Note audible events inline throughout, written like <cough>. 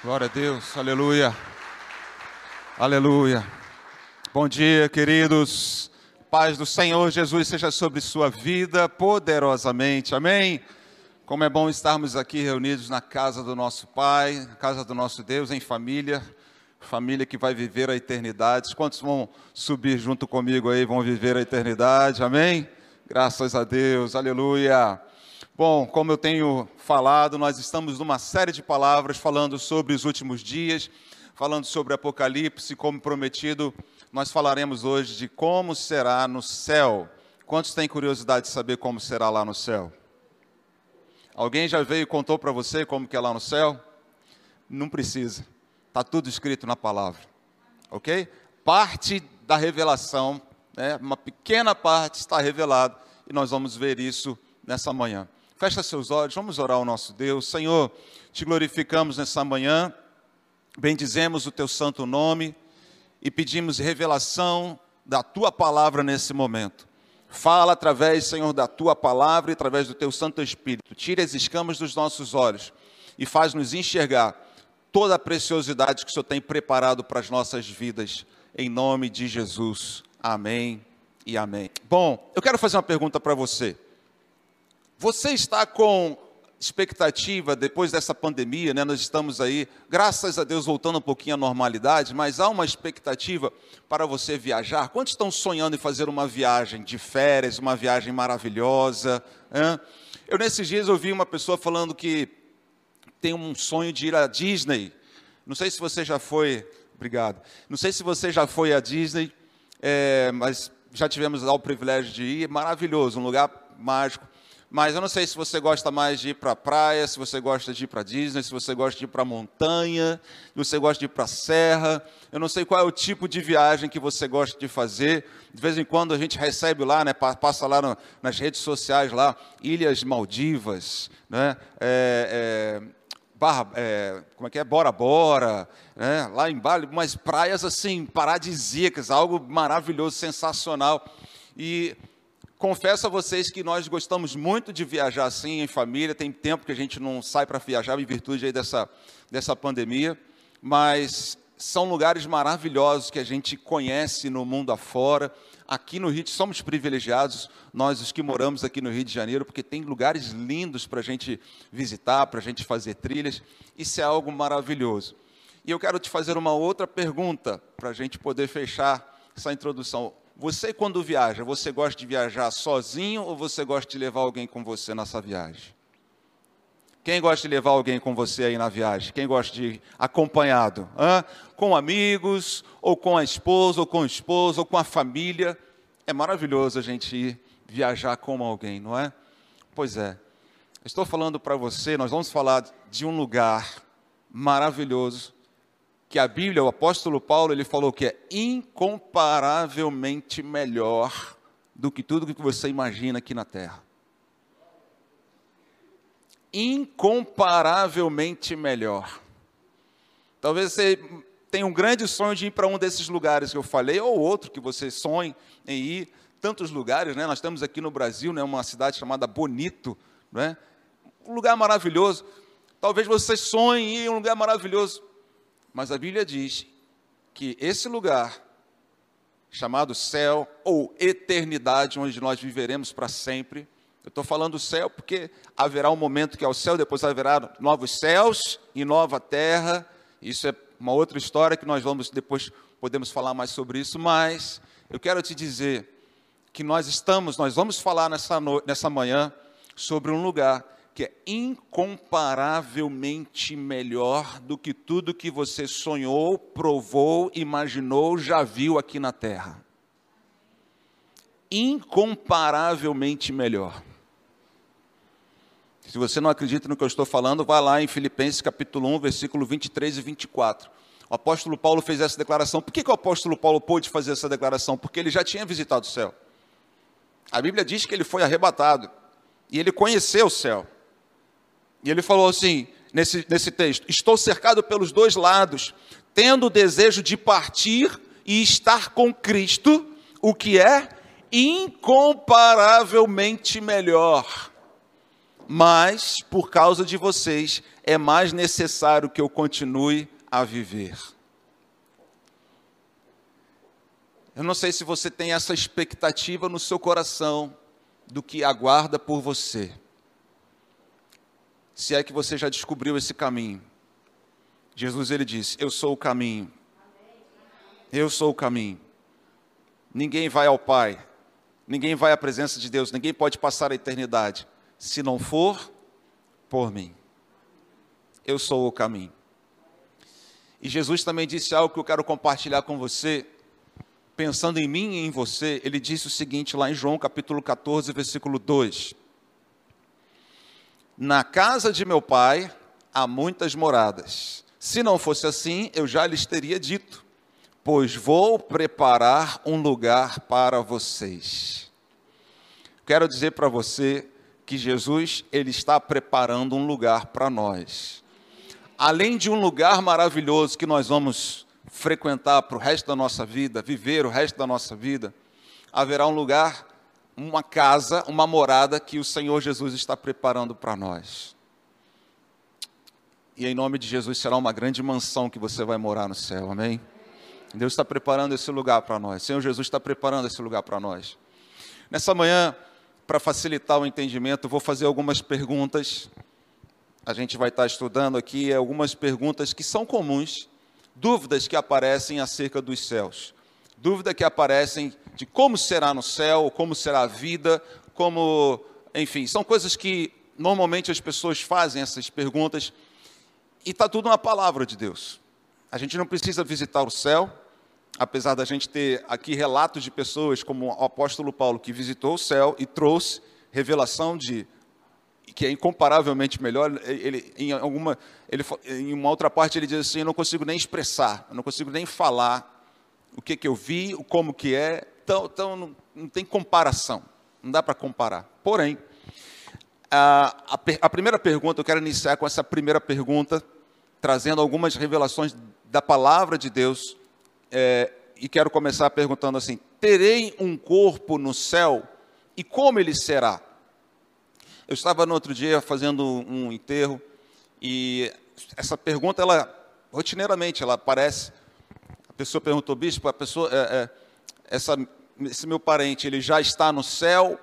Glória a Deus, aleluia. Aleluia. Bom dia, queridos. Paz do Senhor Jesus seja sobre sua vida poderosamente. Amém. Como é bom estarmos aqui reunidos na casa do nosso Pai, na casa do nosso Deus, em família, família que vai viver a eternidade. Quantos vão subir junto comigo aí, vão viver a eternidade? Amém? Graças a Deus, aleluia. Bom, como eu tenho falado, nós estamos numa série de palavras falando sobre os últimos dias, falando sobre Apocalipse, como prometido, nós falaremos hoje de como será no céu. Quantos têm curiosidade de saber como será lá no céu? Alguém já veio e contou para você como que é lá no céu? Não precisa. Está tudo escrito na palavra. Ok? Parte da revelação, né, uma pequena parte está revelada e nós vamos ver isso nessa manhã. Fecha seus olhos, vamos orar ao nosso Deus. Senhor, te glorificamos nessa manhã, bendizemos o teu santo nome e pedimos revelação da tua palavra nesse momento. Fala através, Senhor, da tua palavra e através do teu Santo Espírito. Tira as escamas dos nossos olhos e faz-nos enxergar toda a preciosidade que o Senhor tem preparado para as nossas vidas. Em nome de Jesus. Amém e amém. Bom, eu quero fazer uma pergunta para você. Você está com expectativa depois dessa pandemia, né? Nós estamos aí, graças a Deus, voltando um pouquinho à normalidade, mas há uma expectativa para você viajar. Quantos estão sonhando em fazer uma viagem de férias, uma viagem maravilhosa? Hein? Eu nesses dias ouvi uma pessoa falando que tem um sonho de ir à Disney. Não sei se você já foi, obrigado. Não sei se você já foi à Disney, é, mas já tivemos lá o privilégio de ir. Maravilhoso, um lugar mágico. Mas eu não sei se você gosta mais de ir para a praia, se você gosta de ir para Disney, se você gosta de ir para a montanha, se você gosta de ir para a serra. Eu não sei qual é o tipo de viagem que você gosta de fazer. De vez em quando a gente recebe lá, né, passa lá no, nas redes sociais lá, Ilhas Maldivas, né, é, é, Barra, é, como é que é? Bora Bora, né, lá em Bali, umas praias assim paradisíacas, algo maravilhoso, sensacional. E Confesso a vocês que nós gostamos muito de viajar assim, em família. Tem tempo que a gente não sai para viajar, em virtude dessa, dessa pandemia. Mas são lugares maravilhosos que a gente conhece no mundo afora. Aqui no Rio, somos privilegiados, nós os que moramos aqui no Rio de Janeiro, porque tem lugares lindos para a gente visitar, para a gente fazer trilhas. Isso é algo maravilhoso. E eu quero te fazer uma outra pergunta, para a gente poder fechar essa introdução. Você, quando viaja, você gosta de viajar sozinho ou você gosta de levar alguém com você nessa viagem? Quem gosta de levar alguém com você aí na viagem? Quem gosta de ir acompanhado? Com amigos, ou com a esposa, ou com o esposo, ou com a família. É maravilhoso a gente ir viajar com alguém, não é? Pois é. Estou falando para você, nós vamos falar de um lugar maravilhoso que a Bíblia, o apóstolo Paulo, ele falou que é incomparavelmente melhor do que tudo que você imagina aqui na terra. Incomparavelmente melhor. Talvez você tenha um grande sonho de ir para um desses lugares que eu falei, ou outro que você sonhe em ir. Tantos lugares, né? Nós temos aqui no Brasil, né, uma cidade chamada Bonito, né? Um lugar maravilhoso. Talvez você sonhe em ir em um lugar maravilhoso. Mas a Bíblia diz que esse lugar, chamado céu ou eternidade, onde nós viveremos para sempre, eu estou falando céu porque haverá um momento que é o céu, depois haverá novos céus e nova terra. Isso é uma outra história que nós vamos depois podemos falar mais sobre isso, mas eu quero te dizer que nós estamos, nós vamos falar nessa, no, nessa manhã sobre um lugar que é incomparavelmente melhor do que tudo que você sonhou, provou, imaginou, já viu aqui na terra. Incomparavelmente melhor. Se você não acredita no que eu estou falando, vá lá em Filipenses capítulo 1, versículo 23 e 24. O apóstolo Paulo fez essa declaração. Por que, que o apóstolo Paulo pôde fazer essa declaração? Porque ele já tinha visitado o céu. A Bíblia diz que ele foi arrebatado e ele conheceu o céu. E ele falou assim, nesse, nesse texto: Estou cercado pelos dois lados, tendo o desejo de partir e estar com Cristo, o que é incomparavelmente melhor. mas por causa de vocês é mais necessário que eu continue a viver. Eu não sei se você tem essa expectativa no seu coração do que aguarda por você. Se é que você já descobriu esse caminho. Jesus ele disse: "Eu sou o caminho. Eu sou o caminho. Ninguém vai ao Pai, ninguém vai à presença de Deus, ninguém pode passar a eternidade se não for por mim. Eu sou o caminho." E Jesus também disse algo que eu quero compartilhar com você, pensando em mim e em você. Ele disse o seguinte lá em João capítulo 14, versículo 2: Na casa de meu pai há muitas moradas. Se não fosse assim, eu já lhes teria dito, pois vou preparar um lugar para vocês. Quero dizer para você que Jesus ele está preparando um lugar para nós além de um lugar maravilhoso que nós vamos frequentar para o resto da nossa vida, viver o resto da nossa vida, haverá um lugar, uma casa, uma morada que o Senhor Jesus está preparando para nós. E em nome de Jesus será uma grande mansão que você vai morar no céu, amém? Deus está preparando esse lugar para nós. Senhor Jesus está preparando esse lugar para nós. Nessa manhã, para facilitar o entendimento, vou fazer algumas perguntas a gente vai estar estudando aqui algumas perguntas que são comuns, dúvidas que aparecem acerca dos céus. Dúvidas que aparecem de como será no céu, como será a vida, como, enfim, são coisas que normalmente as pessoas fazem essas perguntas e está tudo na palavra de Deus. A gente não precisa visitar o céu, apesar da gente ter aqui relatos de pessoas como o apóstolo Paulo que visitou o céu e trouxe revelação de que é incomparavelmente melhor, ele, em, alguma, ele, em uma outra parte ele diz assim, eu não consigo nem expressar, eu não consigo nem falar o que, que eu vi, como que é, então, então não, não tem comparação, não dá para comparar. Porém, a, a, a primeira pergunta, eu quero iniciar com essa primeira pergunta, trazendo algumas revelações da palavra de Deus, é, e quero começar perguntando assim: terei um corpo no céu e como ele será? Eu estava no outro dia fazendo um enterro e essa pergunta, ela rotineiramente, ela aparece. A pessoa perguntou, bispo, a pessoa, é, é, essa, esse meu parente, ele já está no céu,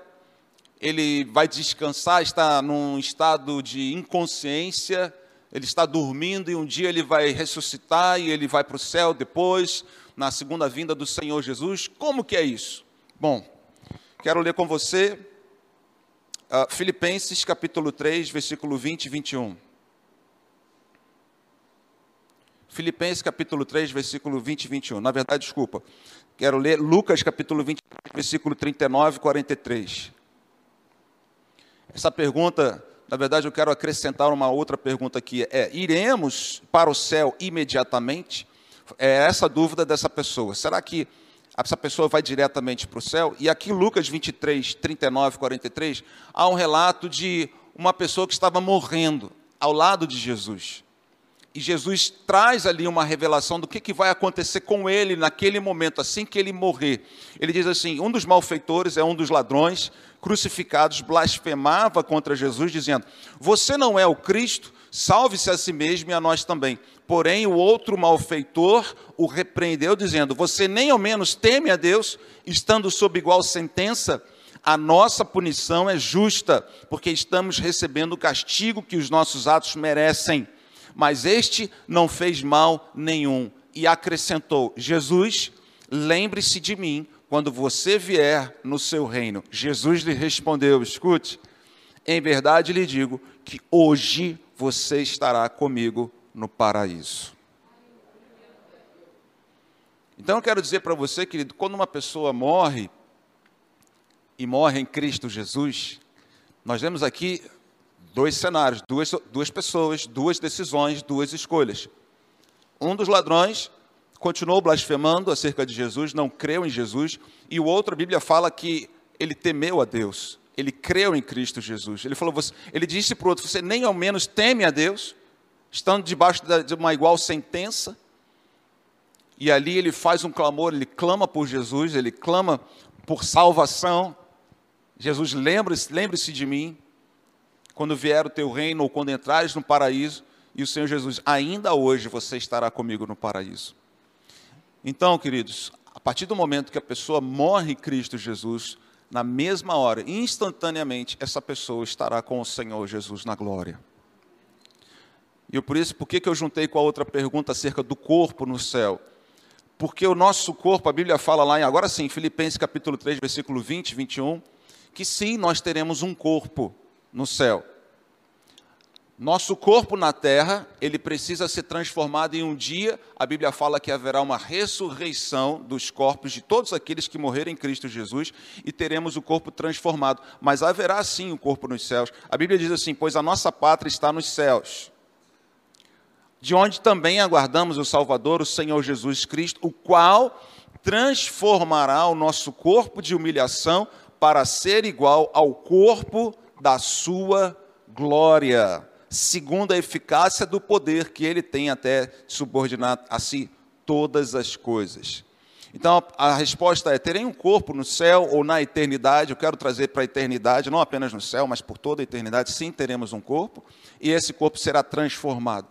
ele vai descansar, está num estado de inconsciência, ele está dormindo e um dia ele vai ressuscitar e ele vai para o céu depois, na segunda vinda do Senhor Jesus. Como que é isso? Bom, quero ler com você Uh, Filipenses capítulo 3, versículo 20 e 21. Filipenses capítulo 3, versículo 20 e 21. Na verdade, desculpa. Quero ler Lucas capítulo 20, versículo 39 e 43. Essa pergunta, na verdade, eu quero acrescentar uma outra pergunta aqui. É, iremos para o céu imediatamente? É essa dúvida dessa pessoa. Será que essa pessoa vai diretamente para o céu. E aqui, Lucas 23, 39, 43, há um relato de uma pessoa que estava morrendo ao lado de Jesus. E Jesus traz ali uma revelação do que, que vai acontecer com ele naquele momento, assim que ele morrer. Ele diz assim: um dos malfeitores é um dos ladrões crucificados, blasfemava contra Jesus, dizendo: Você não é o Cristo, salve-se a si mesmo e a nós também. Porém, o outro malfeitor o repreendeu, dizendo: Você nem ao menos teme a Deus, estando sob igual sentença? A nossa punição é justa, porque estamos recebendo o castigo que os nossos atos merecem. Mas este não fez mal nenhum. E acrescentou: Jesus, lembre-se de mim quando você vier no seu reino. Jesus lhe respondeu: Escute, em verdade lhe digo que hoje você estará comigo no paraíso. Então eu quero dizer para você, querido, quando uma pessoa morre, e morre em Cristo Jesus, nós vemos aqui dois cenários, duas, duas pessoas, duas decisões, duas escolhas. Um dos ladrões continuou blasfemando acerca de Jesus, não creu em Jesus, e o outro, a Bíblia fala que ele temeu a Deus, ele creu em Cristo Jesus. Ele falou, você, ele disse para o outro: Você nem ao menos teme a Deus? estando debaixo de uma igual sentença, e ali ele faz um clamor, ele clama por Jesus, ele clama por salvação. Jesus, lembre-se lembre de mim quando vier o teu reino ou quando entrares no paraíso, e o Senhor Jesus, ainda hoje você estará comigo no paraíso. Então, queridos, a partir do momento que a pessoa morre em Cristo Jesus, na mesma hora, instantaneamente, essa pessoa estará com o Senhor Jesus na glória. E por isso, por que, que eu juntei com a outra pergunta acerca do corpo no céu? Porque o nosso corpo, a Bíblia fala lá, em, agora sim, Filipenses capítulo 3, versículo 20 e 21, que sim, nós teremos um corpo no céu. Nosso corpo na terra, ele precisa ser transformado em um dia. A Bíblia fala que haverá uma ressurreição dos corpos de todos aqueles que morreram em Cristo Jesus e teremos o corpo transformado. Mas haverá sim o um corpo nos céus. A Bíblia diz assim: Pois a nossa pátria está nos céus, de onde também aguardamos o Salvador, o Senhor Jesus Cristo, o qual transformará o nosso corpo de humilhação para ser igual ao corpo da sua glória segundo a eficácia do poder que ele tem até subordinar a si todas as coisas. Então a resposta é: terei um corpo no céu ou na eternidade? Eu quero trazer para a eternidade, não apenas no céu, mas por toda a eternidade. Sim, teremos um corpo e esse corpo será transformado.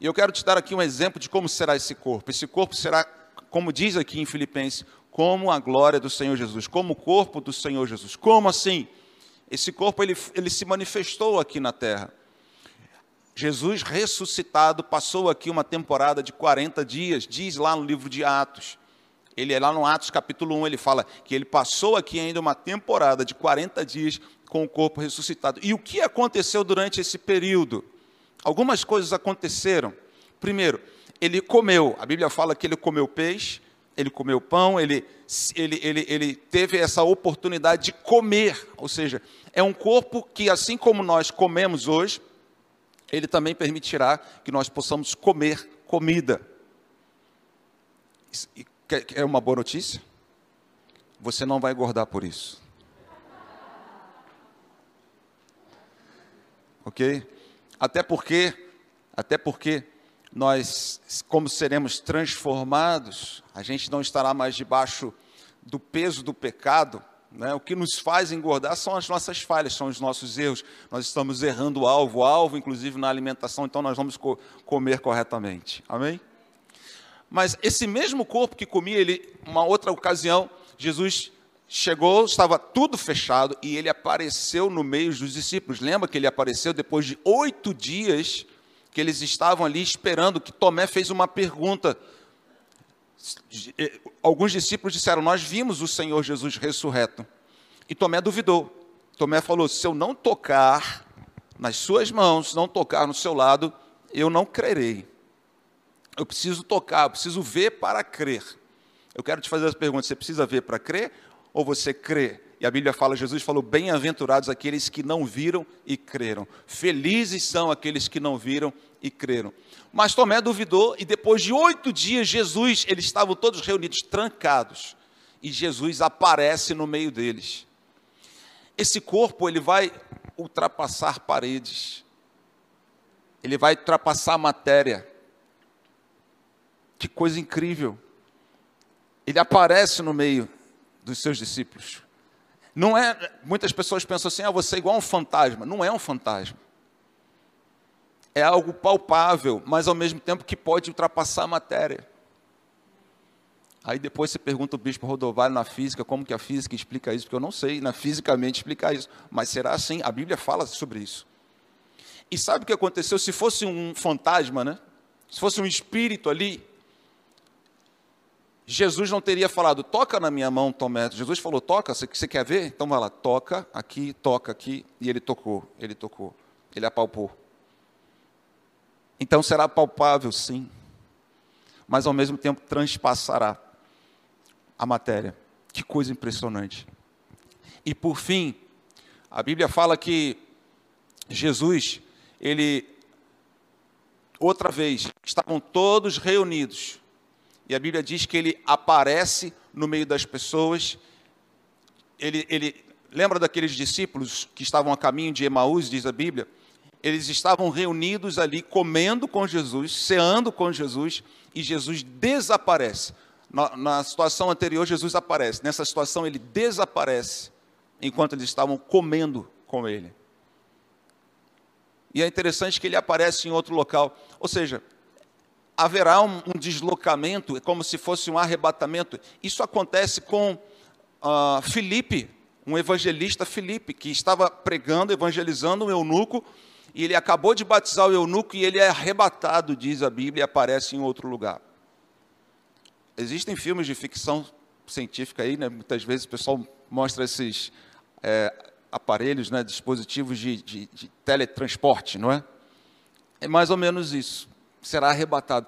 E eu quero te dar aqui um exemplo de como será esse corpo. Esse corpo será, como diz aqui em Filipenses, como a glória do Senhor Jesus, como o corpo do Senhor Jesus. Como assim? Esse corpo ele, ele se manifestou aqui na terra. Jesus ressuscitado passou aqui uma temporada de 40 dias, diz lá no livro de Atos. Ele é lá no Atos capítulo 1, ele fala que ele passou aqui ainda uma temporada de 40 dias com o corpo ressuscitado. E o que aconteceu durante esse período? Algumas coisas aconteceram. Primeiro, ele comeu, a Bíblia fala que ele comeu peixe, ele comeu pão, ele, ele, ele, ele teve essa oportunidade de comer, ou seja, é um corpo que, assim como nós comemos hoje, ele também permitirá que nós possamos comer comida. É uma boa notícia? Você não vai engordar por isso. Ok? Até porque, até porque nós, como seremos transformados, a gente não estará mais debaixo do peso do pecado, né? O que nos faz engordar são as nossas falhas, são os nossos erros. Nós estamos errando o alvo, o alvo, inclusive na alimentação, então nós vamos co comer corretamente. Amém? Mas esse mesmo corpo que comia, ele, uma outra ocasião, Jesus chegou, estava tudo fechado e ele apareceu no meio dos discípulos. Lembra que ele apareceu depois de oito dias que eles estavam ali esperando, que Tomé fez uma pergunta eh, alguns discípulos disseram: Nós vimos o Senhor Jesus ressurreto. E Tomé duvidou. Tomé falou: Se eu não tocar nas suas mãos, não tocar no seu lado, eu não crerei. Eu preciso tocar, eu preciso ver para crer. Eu quero te fazer essa pergunta: você precisa ver para crer ou você crê? E a Bíblia fala, Jesus falou: bem-aventurados aqueles que não viram e creram. Felizes são aqueles que não viram e creram. Mas Tomé duvidou e depois de oito dias, Jesus, eles estavam todos reunidos, trancados, e Jesus aparece no meio deles. Esse corpo, ele vai ultrapassar paredes, ele vai ultrapassar matéria. Que coisa incrível. Ele aparece no meio dos seus discípulos. Não é, muitas pessoas pensam assim, ah, você é igual um fantasma. Não é um fantasma é algo palpável, mas ao mesmo tempo que pode ultrapassar a matéria. Aí depois você pergunta o bispo Rodovalho na física, como que a física explica isso, porque eu não sei na fisicamente explicar isso, mas será assim? A Bíblia fala sobre isso. E sabe o que aconteceu? Se fosse um fantasma, né? Se fosse um espírito ali, Jesus não teria falado, toca na minha mão, Tomé. Jesus falou, toca, você, você quer ver? Então vai lá, toca aqui, toca aqui. E ele tocou, ele tocou, ele apalpou. Então será palpável, sim, mas ao mesmo tempo transpassará a matéria. Que coisa impressionante. E por fim, a Bíblia fala que Jesus, ele, outra vez, estavam todos reunidos, e a Bíblia diz que ele aparece no meio das pessoas, ele, ele lembra daqueles discípulos que estavam a caminho de Emaús, diz a Bíblia, eles estavam reunidos ali comendo com Jesus, ceando com Jesus, e Jesus desaparece. Na, na, situação anterior, Jesus aparece. Nessa situação, ele desaparece enquanto eles estavam comendo com ele. E é interessante que ele aparece em outro local. Ou seja, haverá um, um deslocamento, é como se fosse um arrebatamento. Isso acontece com uh, Filipe, um evangelista Filipe, que estava pregando, evangelizando um eunuco, e ele acabou de batizar o eunuco e ele é arrebatado, diz a Bíblia, e aparece em outro lugar. Existem filmes de ficção científica aí, né? muitas vezes o pessoal mostra esses é, aparelhos, né? dispositivos de, de, de teletransporte, não é? É mais ou menos isso será arrebatado.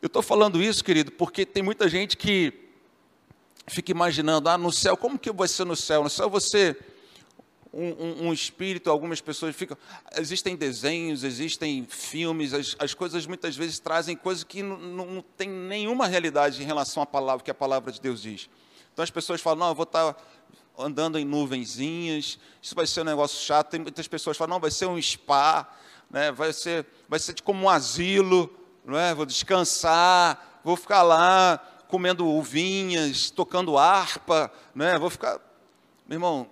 Eu estou falando isso, querido, porque tem muita gente que fica imaginando, ah, no céu, como que vai ser no céu? No céu você um, um, um, espírito, algumas pessoas ficam. Existem desenhos, existem filmes, as, as coisas muitas vezes trazem coisas que não, não tem nenhuma realidade em relação à palavra, que a palavra de Deus diz. Então as pessoas falam, não, eu vou estar andando em nuvenzinhas, isso vai ser um negócio chato. Tem muitas pessoas falam, não, vai ser um spa, né? vai, ser, vai ser como um asilo, não é? vou descansar, vou ficar lá comendo uvinhas, tocando harpa, né? vou ficar. Meu irmão,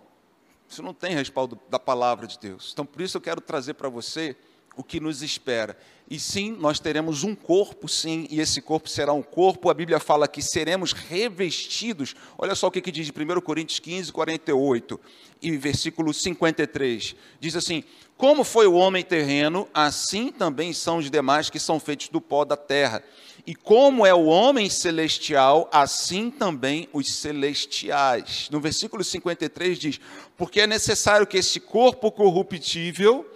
isso não tem respaldo da palavra de Deus. Então, por isso eu quero trazer para você o que nos espera. E sim, nós teremos um corpo, sim, e esse corpo será um corpo. A Bíblia fala que seremos revestidos. Olha só o que, que diz em 1 Coríntios 15, 48 e versículo 53. Diz assim: Como foi o homem terreno, assim também são os demais que são feitos do pó da terra. E como é o homem celestial, assim também os celestiais. No versículo 53 diz: Porque é necessário que esse corpo corruptível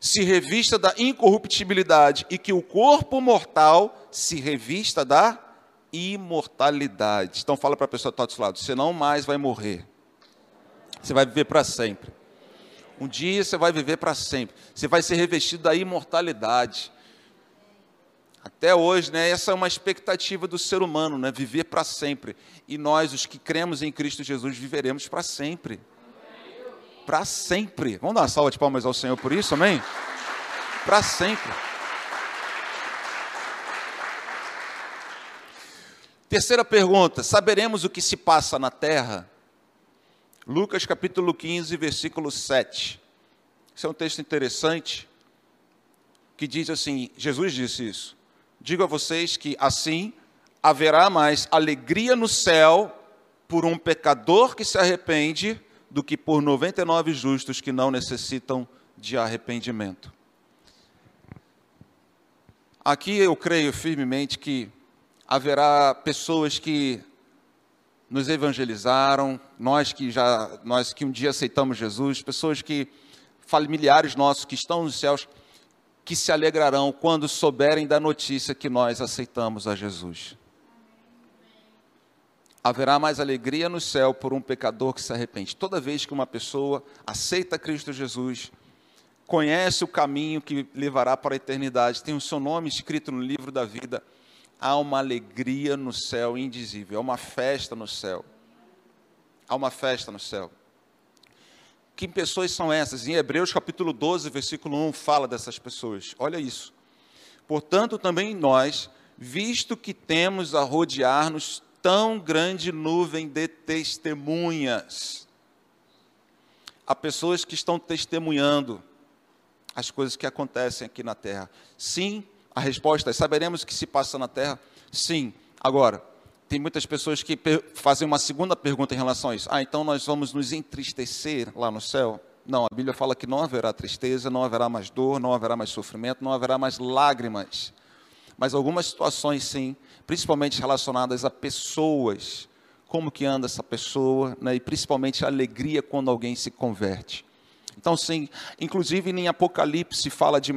se revista da incorruptibilidade e que o corpo mortal se revista da imortalidade. Então fala para a pessoa que está do seu lado, você não mais vai morrer. Você vai viver para sempre. Um dia você vai viver para sempre. Você vai ser revestido da imortalidade. Até hoje, né, essa é uma expectativa do ser humano, né, viver para sempre. E nós, os que cremos em Cristo Jesus, viveremos para sempre para sempre. Vamos dar uma salva de palmas ao Senhor por isso, amém? Para sempre. Terceira pergunta: saberemos o que se passa na terra? Lucas capítulo 15, versículo 7. Esse é um texto interessante que diz assim: Jesus disse isso. Digo a vocês que assim haverá mais alegria no céu por um pecador que se arrepende do que por 99 justos que não necessitam de arrependimento. Aqui eu creio firmemente que haverá pessoas que nos evangelizaram, nós que já nós que um dia aceitamos Jesus, pessoas que familiares nossos que estão nos céus que se alegrarão quando souberem da notícia que nós aceitamos a Jesus haverá mais alegria no céu por um pecador que se arrepende. Toda vez que uma pessoa aceita Cristo Jesus, conhece o caminho que levará para a eternidade, tem o seu nome escrito no livro da vida, há uma alegria no céu indizível, há uma festa no céu. Há uma festa no céu. Que pessoas são essas? Em Hebreus capítulo 12, versículo 1, fala dessas pessoas. Olha isso. Portanto, também nós, visto que temos a rodear-nos tão grande nuvem de testemunhas. Há pessoas que estão testemunhando as coisas que acontecem aqui na terra. Sim, a resposta é: saberemos o que se passa na terra? Sim. Agora, tem muitas pessoas que fazem uma segunda pergunta em relação a isso. Ah, então nós vamos nos entristecer lá no céu? Não, a Bíblia fala que não haverá tristeza, não haverá mais dor, não haverá mais sofrimento, não haverá mais lágrimas. Mas algumas situações sim, principalmente relacionadas a pessoas, como que anda essa pessoa, né? e principalmente a alegria quando alguém se converte. Então, sim, inclusive em Apocalipse fala de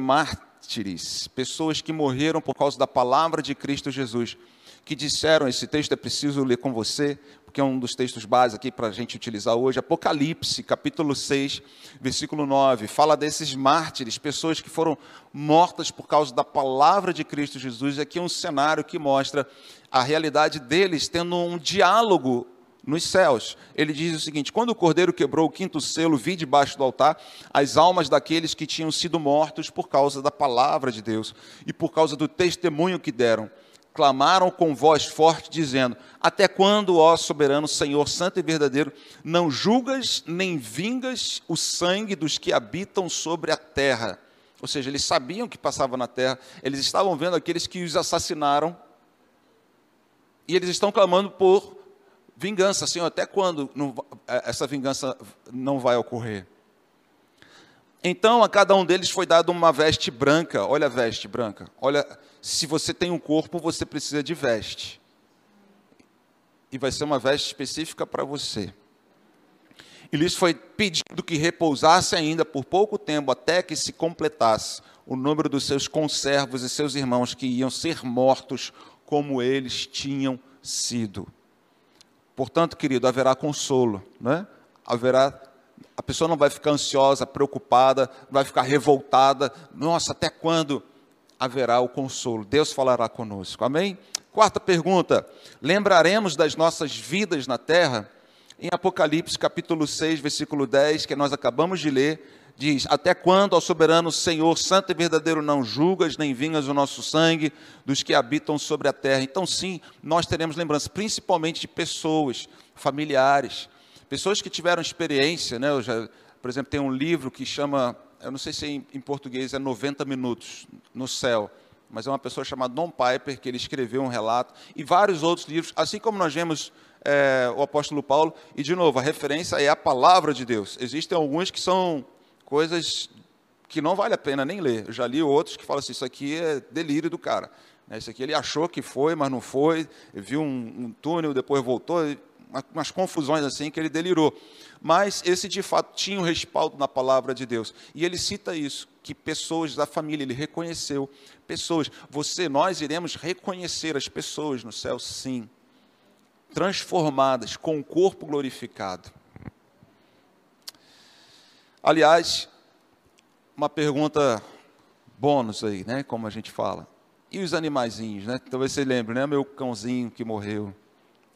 mártires, pessoas que morreram por causa da palavra de Cristo Jesus, que disseram, esse texto é preciso ler com você, porque é um dos textos básicos aqui para a gente utilizar hoje, Apocalipse, capítulo 6, versículo 9, fala desses mártires, pessoas que foram mortas por causa da palavra de Cristo Jesus, aqui é um cenário que mostra a realidade deles tendo um diálogo nos céus. Ele diz o seguinte: quando o cordeiro quebrou o quinto selo, vi debaixo do altar as almas daqueles que tinham sido mortos por causa da palavra de Deus e por causa do testemunho que deram clamaram com voz forte, dizendo: Até quando, ó soberano Senhor Santo e verdadeiro, não julgas nem vingas o sangue dos que habitam sobre a terra? Ou seja, eles sabiam que passava na terra, eles estavam vendo aqueles que os assassinaram, e eles estão clamando por vingança. Senhor, até quando não, é, essa vingança não vai ocorrer? Então a cada um deles foi dado uma veste branca. Olha a veste branca. Olha, se você tem um corpo, você precisa de veste. E vai ser uma veste específica para você. E lhes foi pedido que repousasse ainda por pouco tempo, até que se completasse o número dos seus conservos e seus irmãos que iam ser mortos como eles tinham sido. Portanto, querido, haverá consolo, né? Haverá a pessoa não vai ficar ansiosa, preocupada, vai ficar revoltada. Nossa, até quando haverá o consolo? Deus falará conosco. Amém? Quarta pergunta: lembraremos das nossas vidas na terra? Em Apocalipse capítulo 6, versículo 10, que nós acabamos de ler, diz: Até quando, ao soberano Senhor, santo e verdadeiro, não julgas nem vingas o nosso sangue dos que habitam sobre a terra? Então, sim, nós teremos lembrança, principalmente de pessoas, familiares, pessoas que tiveram experiência, né? Eu já, por exemplo, tem um livro que chama, eu não sei se em, em português é 90 minutos no céu, mas é uma pessoa chamada Don Piper que ele escreveu um relato e vários outros livros, assim como nós vemos é, o apóstolo Paulo, e de novo, a referência é a palavra de Deus. Existem alguns que são coisas que não vale a pena nem ler. Eu já li outros que falam assim, isso aqui é delírio do cara. Né, isso aqui ele achou que foi, mas não foi, viu um, um túnel, depois voltou, umas confusões assim que ele delirou. Mas esse de fato tinha um respaldo na palavra de Deus. E ele cita isso, que pessoas da família, ele reconheceu pessoas. Você, nós iremos reconhecer as pessoas no céu, sim transformadas com o corpo glorificado. Aliás, uma pergunta bônus aí, né, como a gente fala. E os animaizinhos, né? Talvez você lembre, né, meu cãozinho que morreu.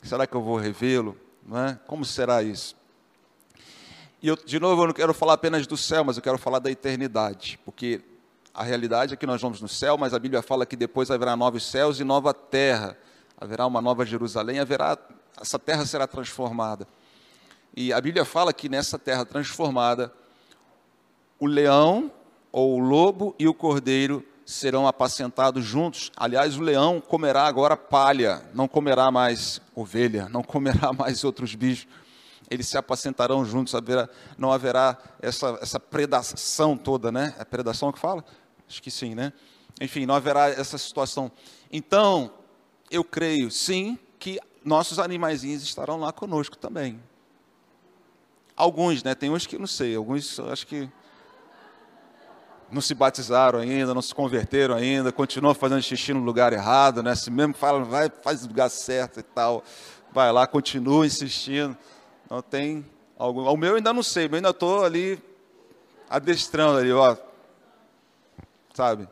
Será que eu vou revê-lo, é? Como será isso? E eu, de novo, eu não quero falar apenas do céu, mas eu quero falar da eternidade, porque a realidade é que nós vamos no céu, mas a Bíblia fala que depois haverá novos céus e nova terra haverá uma nova Jerusalém, haverá essa terra será transformada. E a Bíblia fala que nessa terra transformada, o leão ou o lobo e o cordeiro serão apacentados juntos. Aliás, o leão comerá agora palha, não comerá mais ovelha, não comerá <laughs> mais outros bichos. Eles se apacentarão juntos, haverá, não haverá essa, essa predação toda, né? É predação que fala? Acho que sim, né? Enfim, não haverá essa situação. Então, eu creio, sim, que nossos animaizinhos estarão lá conosco também. Alguns, né? Tem uns que não sei, alguns acho que não se batizaram ainda, não se converteram ainda, continuam fazendo xixi no lugar errado, né? Se mesmo falam, vai, faz o lugar certo e tal, vai lá, continua insistindo. Não tem algum. O meu ainda não sei, eu ainda estou ali adestrando ali, ó. Sabe?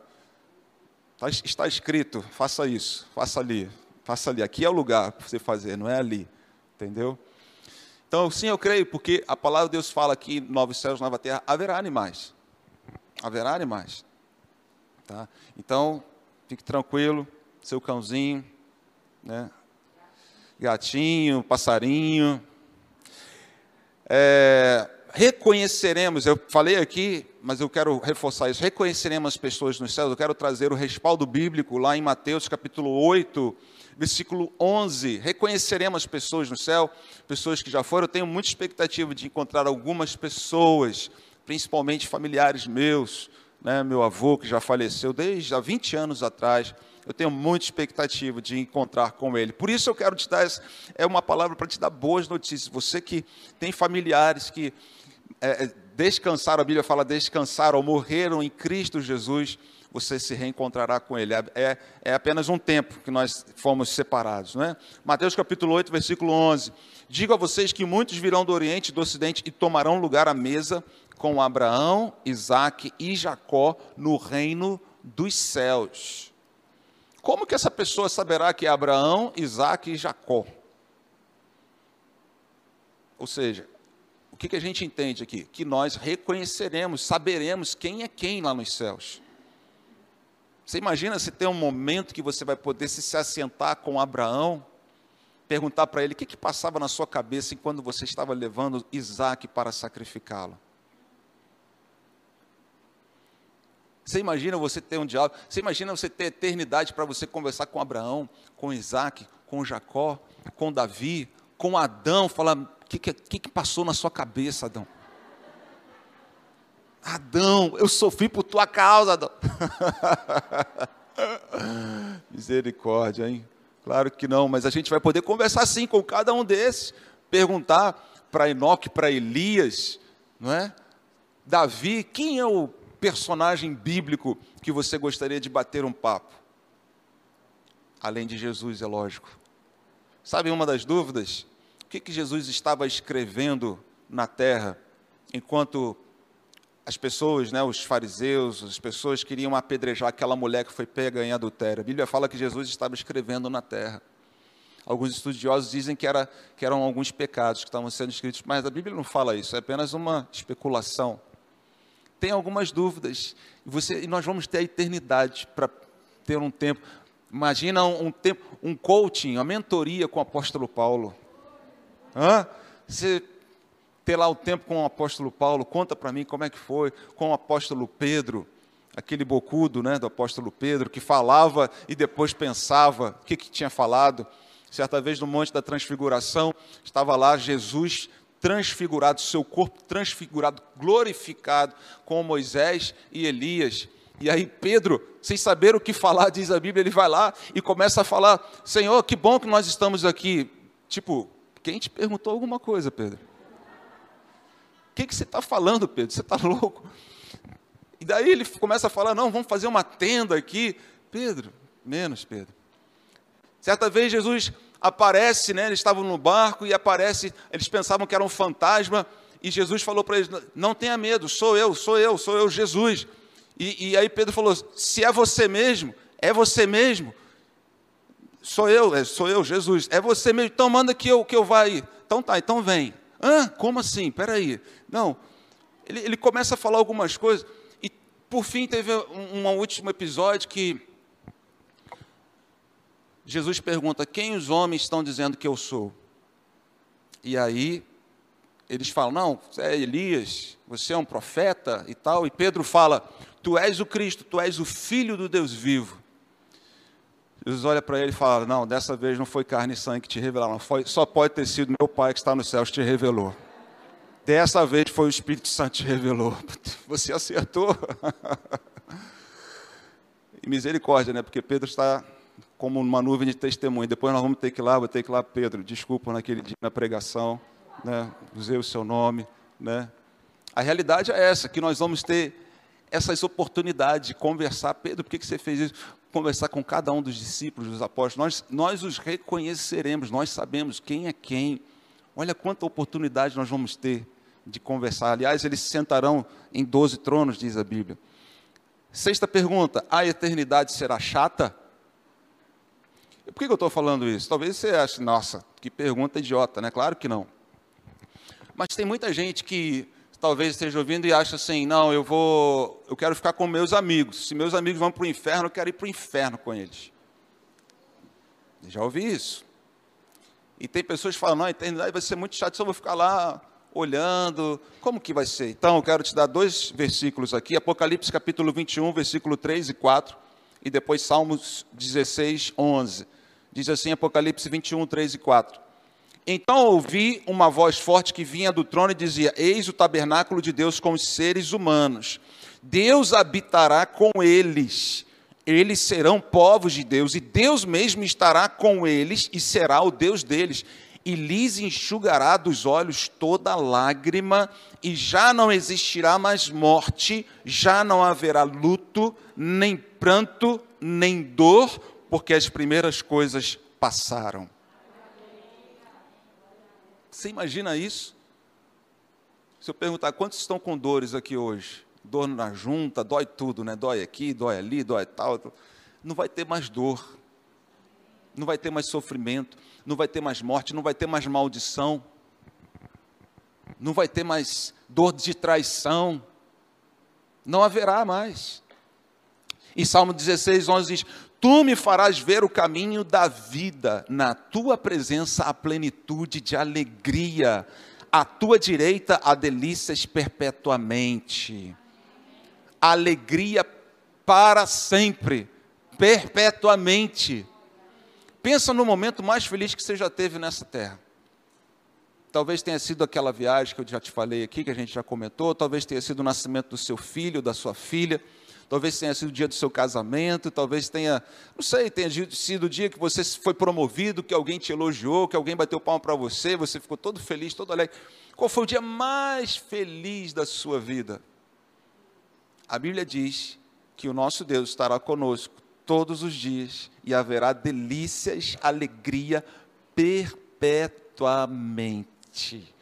Tá está escrito, faça isso, faça ali, faça ali. Aqui é o lugar para você fazer, não é ali. Entendeu? Então, sim, eu creio, porque a palavra de Deus fala que novos céus, nova terra, haverá animais. Haverá animais. Tá? Então, fique tranquilo, seu cãozinho, né? gatinho, passarinho. É, reconheceremos, eu falei aqui, mas eu quero reforçar isso, reconheceremos as pessoas nos céus, eu quero trazer o respaldo bíblico lá em Mateus capítulo 8, versículo 11, reconheceremos as pessoas no céu, pessoas que já foram, eu tenho muita expectativa de encontrar algumas pessoas, principalmente familiares meus, né, meu avô que já faleceu desde há 20 anos atrás, eu tenho muita expectativa de encontrar com ele. Por isso eu quero te dar, é uma palavra para te dar boas notícias. Você que tem familiares que é, é, descansaram, a Bíblia fala descansaram ou morreram em Cristo Jesus, você se reencontrará com Ele. É, é, é apenas um tempo que nós fomos separados. Não é? Mateus capítulo 8, versículo 11. Digo a vocês que muitos virão do Oriente e do Ocidente e tomarão lugar à mesa com Abraão, Isaque e Jacó no reino dos céus. Como que essa pessoa saberá que é Abraão, Isaque e Jacó? Ou seja, que, que a gente entende aqui? Que nós reconheceremos, saberemos quem é quem lá nos céus. Você imagina se tem um momento que você vai poder se, se assentar com Abraão, perguntar para ele o que, que passava na sua cabeça enquanto você estava levando Isaac para sacrificá-lo. Você imagina você ter um diálogo? Você imagina você ter eternidade para você conversar com Abraão, com Isaac, com Jacó, com Davi, com Adão, falar o que, que, que passou na sua cabeça, Adão? Adão, eu sofri por tua causa, Adão. <laughs> Misericórdia, hein? Claro que não, mas a gente vai poder conversar sim com cada um desses, perguntar para Enoque, para Elias, não é? Davi, quem é o personagem bíblico que você gostaria de bater um papo? Além de Jesus, é lógico. Sabe uma das dúvidas? O que, que Jesus estava escrevendo na terra enquanto as pessoas, né, os fariseus, as pessoas queriam apedrejar aquela mulher que foi pega em adultério. A Bíblia fala que Jesus estava escrevendo na terra. Alguns estudiosos dizem que, era, que eram alguns pecados que estavam sendo escritos, mas a Bíblia não fala isso, é apenas uma especulação. Tem algumas dúvidas, você, e nós vamos ter a eternidade para ter um tempo. Imagina um, um, tempo, um coaching, uma mentoria com o apóstolo Paulo. Hã? Você ter lá o tempo com o apóstolo Paulo, conta para mim como é que foi, com o apóstolo Pedro, aquele bocudo né, do apóstolo Pedro, que falava e depois pensava o que, que tinha falado. Certa vez no Monte da Transfiguração, estava lá Jesus transfigurado, seu corpo transfigurado, glorificado, com Moisés e Elias. E aí Pedro, sem saber o que falar, diz a Bíblia, ele vai lá e começa a falar: Senhor, que bom que nós estamos aqui. Tipo, quem te perguntou alguma coisa, Pedro? O que, que você está falando, Pedro? Você está louco? E daí ele começa a falar: Não, vamos fazer uma tenda aqui. Pedro, menos, Pedro. Certa vez Jesus aparece, né, eles estavam no barco e aparece, eles pensavam que era um fantasma, e Jesus falou para eles: Não tenha medo, sou eu, sou eu, sou eu, Jesus. E, e, aí Pedro falou: Se é você mesmo, é você mesmo. Sou eu, é, sou eu, Jesus. É você mesmo. Então manda que eu, que eu vá aí. Então tá, então vem. Hã? Como assim? Espera aí. Não. Ele, ele começa a falar algumas coisas. E por fim teve um, um último episódio que Jesus pergunta: Quem os homens estão dizendo que eu sou? E aí eles falam: Não, você é Elias, você é um profeta e tal. E Pedro fala: Tu és o Cristo, tu és o Filho do Deus vivo. Jesus olha para ele e fala: Não, dessa vez não foi carne e sangue que te revelaram, foi, só pode ter sido meu Pai que está nos céus que te revelou. Dessa vez foi o Espírito Santo que te revelou. <laughs> Você acertou. <laughs> e misericórdia, né? Porque Pedro está como uma nuvem de testemunho. Depois nós vamos ter que ir lá, vou ter que ir lá, Pedro, desculpa naquele dia na pregação, né? usei o seu nome. Né? A realidade é essa, que nós vamos ter essas oportunidades de conversar. Pedro, por que, que você fez isso? Conversar com cada um dos discípulos, dos apóstolos. Nós, nós os reconheceremos, nós sabemos quem é quem. Olha quanta oportunidade nós vamos ter de conversar. Aliás, eles se sentarão em doze tronos, diz a Bíblia. Sexta pergunta: a eternidade será chata? Por que eu estou falando isso? Talvez você ache, nossa, que pergunta idiota, né? Claro que não. Mas tem muita gente que talvez esteja ouvindo e acha assim, não, eu vou, eu quero ficar com meus amigos. Se meus amigos vão para o inferno, eu quero ir para o inferno com eles. Já ouvi isso. E tem pessoas que falam, não, a eternidade vai ser muito chato, só vou ficar lá olhando. Como que vai ser? Então, eu quero te dar dois versículos aqui, Apocalipse capítulo 21, versículo 3 e 4, e depois Salmos 16, 11. Diz assim, Apocalipse 21, 3 e 4. Então ouvi uma voz forte que vinha do trono e dizia: Eis o tabernáculo de Deus com os seres humanos. Deus habitará com eles. Eles serão povos de Deus, e Deus mesmo estará com eles e será o Deus deles. E lhes enxugará dos olhos toda lágrima, e já não existirá mais morte, já não haverá luto, nem pranto, nem dor, porque as primeiras coisas passaram. Você imagina isso? Se eu perguntar quantos estão com dores aqui hoje, dor na junta, dói tudo, né? Dói aqui, dói ali, dói tal. Não vai ter mais dor, não vai ter mais sofrimento, não vai ter mais morte, não vai ter mais maldição, não vai ter mais dor de traição, não haverá mais. E Salmo 16, 11 diz: Tu me farás ver o caminho da vida, na tua presença a plenitude de alegria, à tua direita há delícias perpetuamente. Alegria para sempre, perpetuamente. Pensa no momento mais feliz que você já teve nessa terra. Talvez tenha sido aquela viagem que eu já te falei aqui, que a gente já comentou, talvez tenha sido o nascimento do seu filho, da sua filha, talvez tenha sido o dia do seu casamento, talvez tenha, não sei, tenha sido o dia que você foi promovido, que alguém te elogiou, que alguém bateu palma para você, você ficou todo feliz, todo alegre. Qual foi o dia mais feliz da sua vida? A Bíblia diz que o nosso Deus estará conosco todos os dias e haverá delícias, alegria perpetuamente.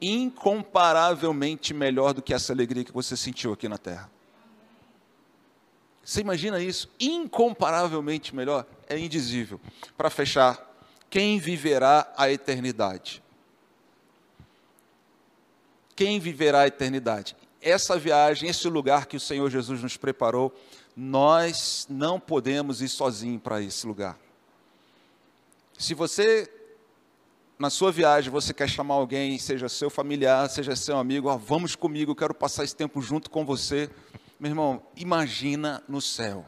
Incomparavelmente melhor do que essa alegria que você sentiu aqui na terra. Você imagina isso? Incomparavelmente melhor? É indizível. Para fechar, quem viverá a eternidade? Quem viverá a eternidade? Essa viagem, esse lugar que o Senhor Jesus nos preparou, nós não podemos ir sozinhos para esse lugar. Se você, na sua viagem, você quer chamar alguém, seja seu familiar, seja seu amigo, ah, vamos comigo, quero passar esse tempo junto com você. Meu irmão, imagina no céu.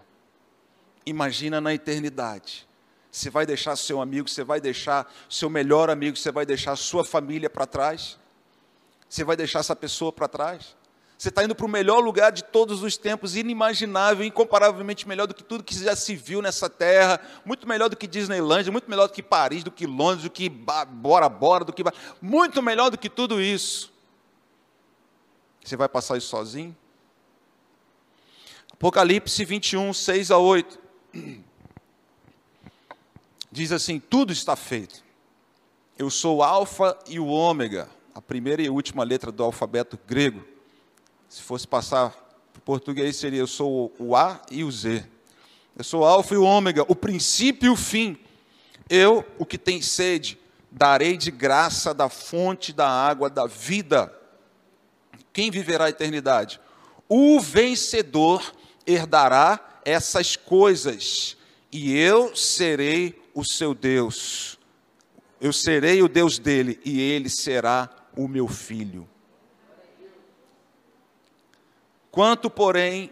Imagina na eternidade. Você vai deixar seu amigo, você vai deixar seu melhor amigo, você vai deixar sua família para trás? Você vai deixar essa pessoa para trás? Você está indo para o melhor lugar de todos os tempos, inimaginável, incomparavelmente melhor do que tudo que já se viu nessa terra, muito melhor do que Disneyland, muito melhor do que Paris, do que Londres, do que Bora Bora, do que. Muito melhor do que tudo isso. Você vai passar isso sozinho? Apocalipse 21, 6 a 8. Diz assim: Tudo está feito. Eu sou o Alfa e o Ômega, a primeira e última letra do alfabeto grego. Se fosse passar para o português, seria eu sou o A e o Z. Eu sou o Alfa e o Ômega, o princípio e o fim. Eu, o que tem sede, darei de graça da fonte da água da vida. Quem viverá a eternidade? O vencedor herdará essas coisas, e eu serei o seu Deus. Eu serei o Deus dele, e ele será o meu filho. Quanto, porém,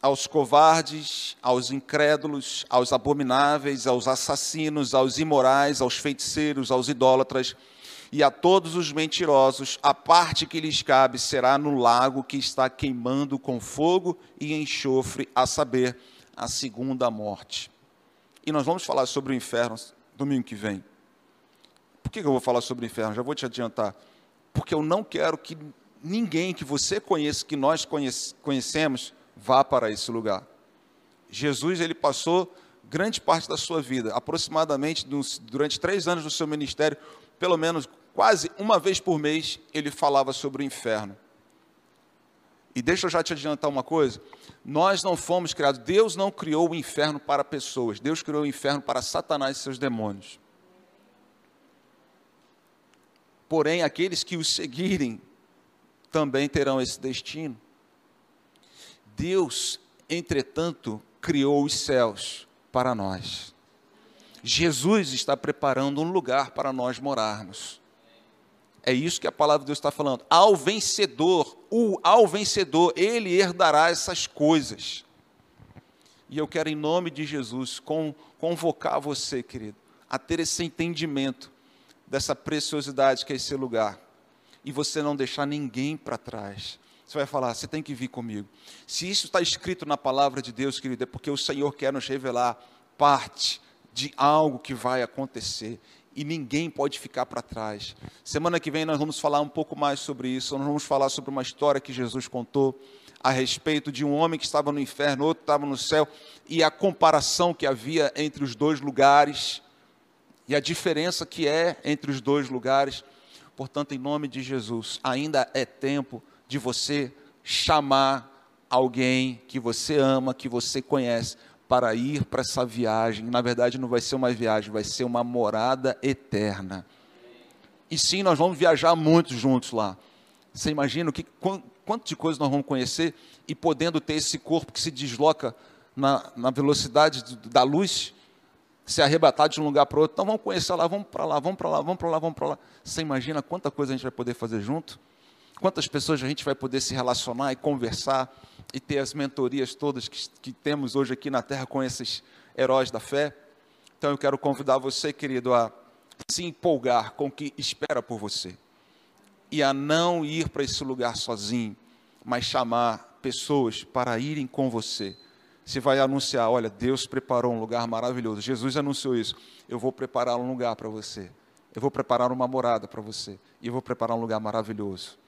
aos covardes, aos incrédulos, aos abomináveis, aos assassinos, aos imorais, aos feiticeiros, aos idólatras, e a todos os mentirosos, a parte que lhes cabe será no lago que está queimando com fogo e enxofre, a saber, a segunda morte. E nós vamos falar sobre o inferno domingo que vem. Por que eu vou falar sobre o inferno? Já vou te adiantar. Porque eu não quero que ninguém que você conheça, que nós conhecemos, vá para esse lugar. Jesus, ele passou grande parte da sua vida, aproximadamente durante três anos do seu ministério, pelo menos quase uma vez por mês, ele falava sobre o inferno. E deixa eu já te adiantar uma coisa: nós não fomos criados, Deus não criou o inferno para pessoas, Deus criou o inferno para Satanás e seus demônios. Porém, aqueles que o seguirem também terão esse destino. Deus, entretanto, criou os céus para nós. Jesus está preparando um lugar para nós morarmos. É isso que a palavra de Deus está falando. Ao vencedor, o ao vencedor, ele herdará essas coisas. E eu quero, em nome de Jesus, convocar você, querido, a ter esse entendimento dessa preciosidade que é esse lugar. E você não deixar ninguém para trás. Você vai falar, você tem que vir comigo. Se isso está escrito na palavra de Deus, querido, é porque o Senhor quer nos revelar parte de algo que vai acontecer e ninguém pode ficar para trás. Semana que vem nós vamos falar um pouco mais sobre isso. Nós vamos falar sobre uma história que Jesus contou a respeito de um homem que estava no inferno, outro estava no céu, e a comparação que havia entre os dois lugares e a diferença que é entre os dois lugares. Portanto, em nome de Jesus, ainda é tempo de você chamar alguém que você ama, que você conhece, para ir para essa viagem. Na verdade, não vai ser uma viagem, vai ser uma morada eterna. E sim, nós vamos viajar muito juntos lá. Você imagina o que, quanto de coisas nós vamos conhecer e podendo ter esse corpo que se desloca na, na velocidade da luz, se arrebatar de um lugar para outro. Então vamos conhecer lá, vamos para lá, vamos para lá, vamos para lá, vamos para lá. Você imagina quanta coisa a gente vai poder fazer junto? Quantas pessoas a gente vai poder se relacionar e conversar e ter as mentorias todas que, que temos hoje aqui na Terra com esses heróis da fé. Então eu quero convidar você, querido, a se empolgar com o que espera por você e a não ir para esse lugar sozinho, mas chamar pessoas para irem com você. Você vai anunciar: olha, Deus preparou um lugar maravilhoso. Jesus anunciou isso. Eu vou preparar um lugar para você. Eu vou preparar uma morada para você. E eu vou preparar um lugar maravilhoso.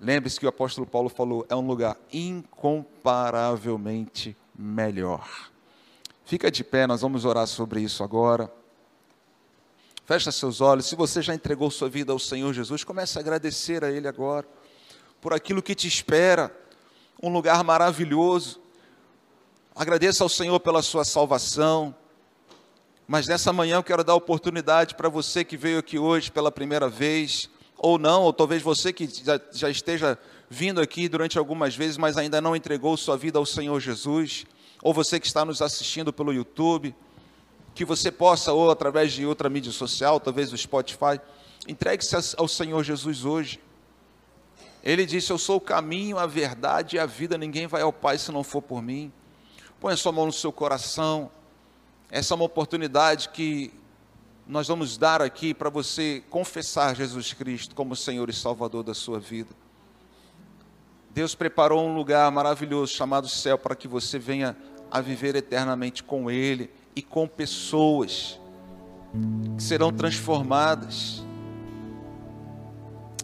Lembre-se que o apóstolo Paulo falou: é um lugar incomparavelmente melhor. Fica de pé, nós vamos orar sobre isso agora. Fecha seus olhos. Se você já entregou sua vida ao Senhor Jesus, comece a agradecer a Ele agora por aquilo que te espera, um lugar maravilhoso. Agradeça ao Senhor pela sua salvação. Mas nessa manhã eu quero dar oportunidade para você que veio aqui hoje pela primeira vez, ou não, ou talvez você que já, já esteja vindo aqui durante algumas vezes, mas ainda não entregou sua vida ao Senhor Jesus, ou você que está nos assistindo pelo YouTube que você possa, ou através de outra mídia social, talvez o Spotify, entregue-se ao Senhor Jesus hoje. Ele disse: Eu sou o caminho, a verdade e a vida, ninguém vai ao Pai se não for por mim. Põe a sua mão no seu coração. Essa é uma oportunidade que nós vamos dar aqui para você confessar Jesus Cristo como Senhor e Salvador da sua vida. Deus preparou um lugar maravilhoso chamado céu para que você venha a viver eternamente com Ele e com pessoas que serão transformadas.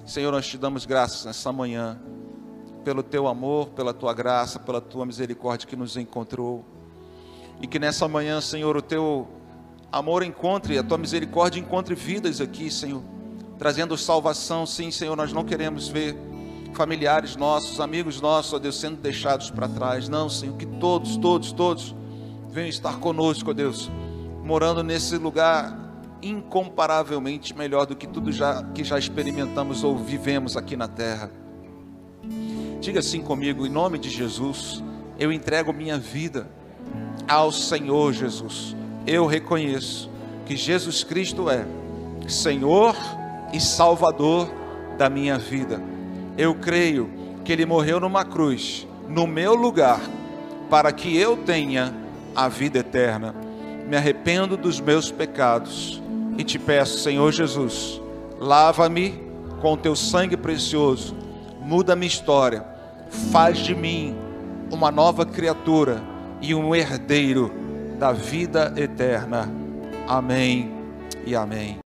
Senhor, nós te damos graças nessa manhã, pelo teu amor, pela tua graça, pela tua misericórdia que nos encontrou. E que nessa manhã, Senhor, o teu amor encontre, a tua misericórdia encontre vidas aqui, Senhor, trazendo salvação. Sim, Senhor, nós não queremos ver familiares nossos, amigos nossos, ó Deus, sendo deixados para trás. Não, Senhor, que todos, todos, todos venham estar conosco, ó Deus, morando nesse lugar incomparavelmente melhor do que tudo já, que já experimentamos ou vivemos aqui na terra. Diga assim comigo, em nome de Jesus, eu entrego minha vida ao Senhor Jesus. Eu reconheço que Jesus Cristo é Senhor e Salvador da minha vida. Eu creio que Ele morreu numa cruz, no meu lugar, para que eu tenha a vida eterna. Me arrependo dos meus pecados e te peço, Senhor Jesus, lava-me com teu sangue precioso, muda minha história, faz de mim uma nova criatura e um herdeiro da vida eterna. Amém e amém.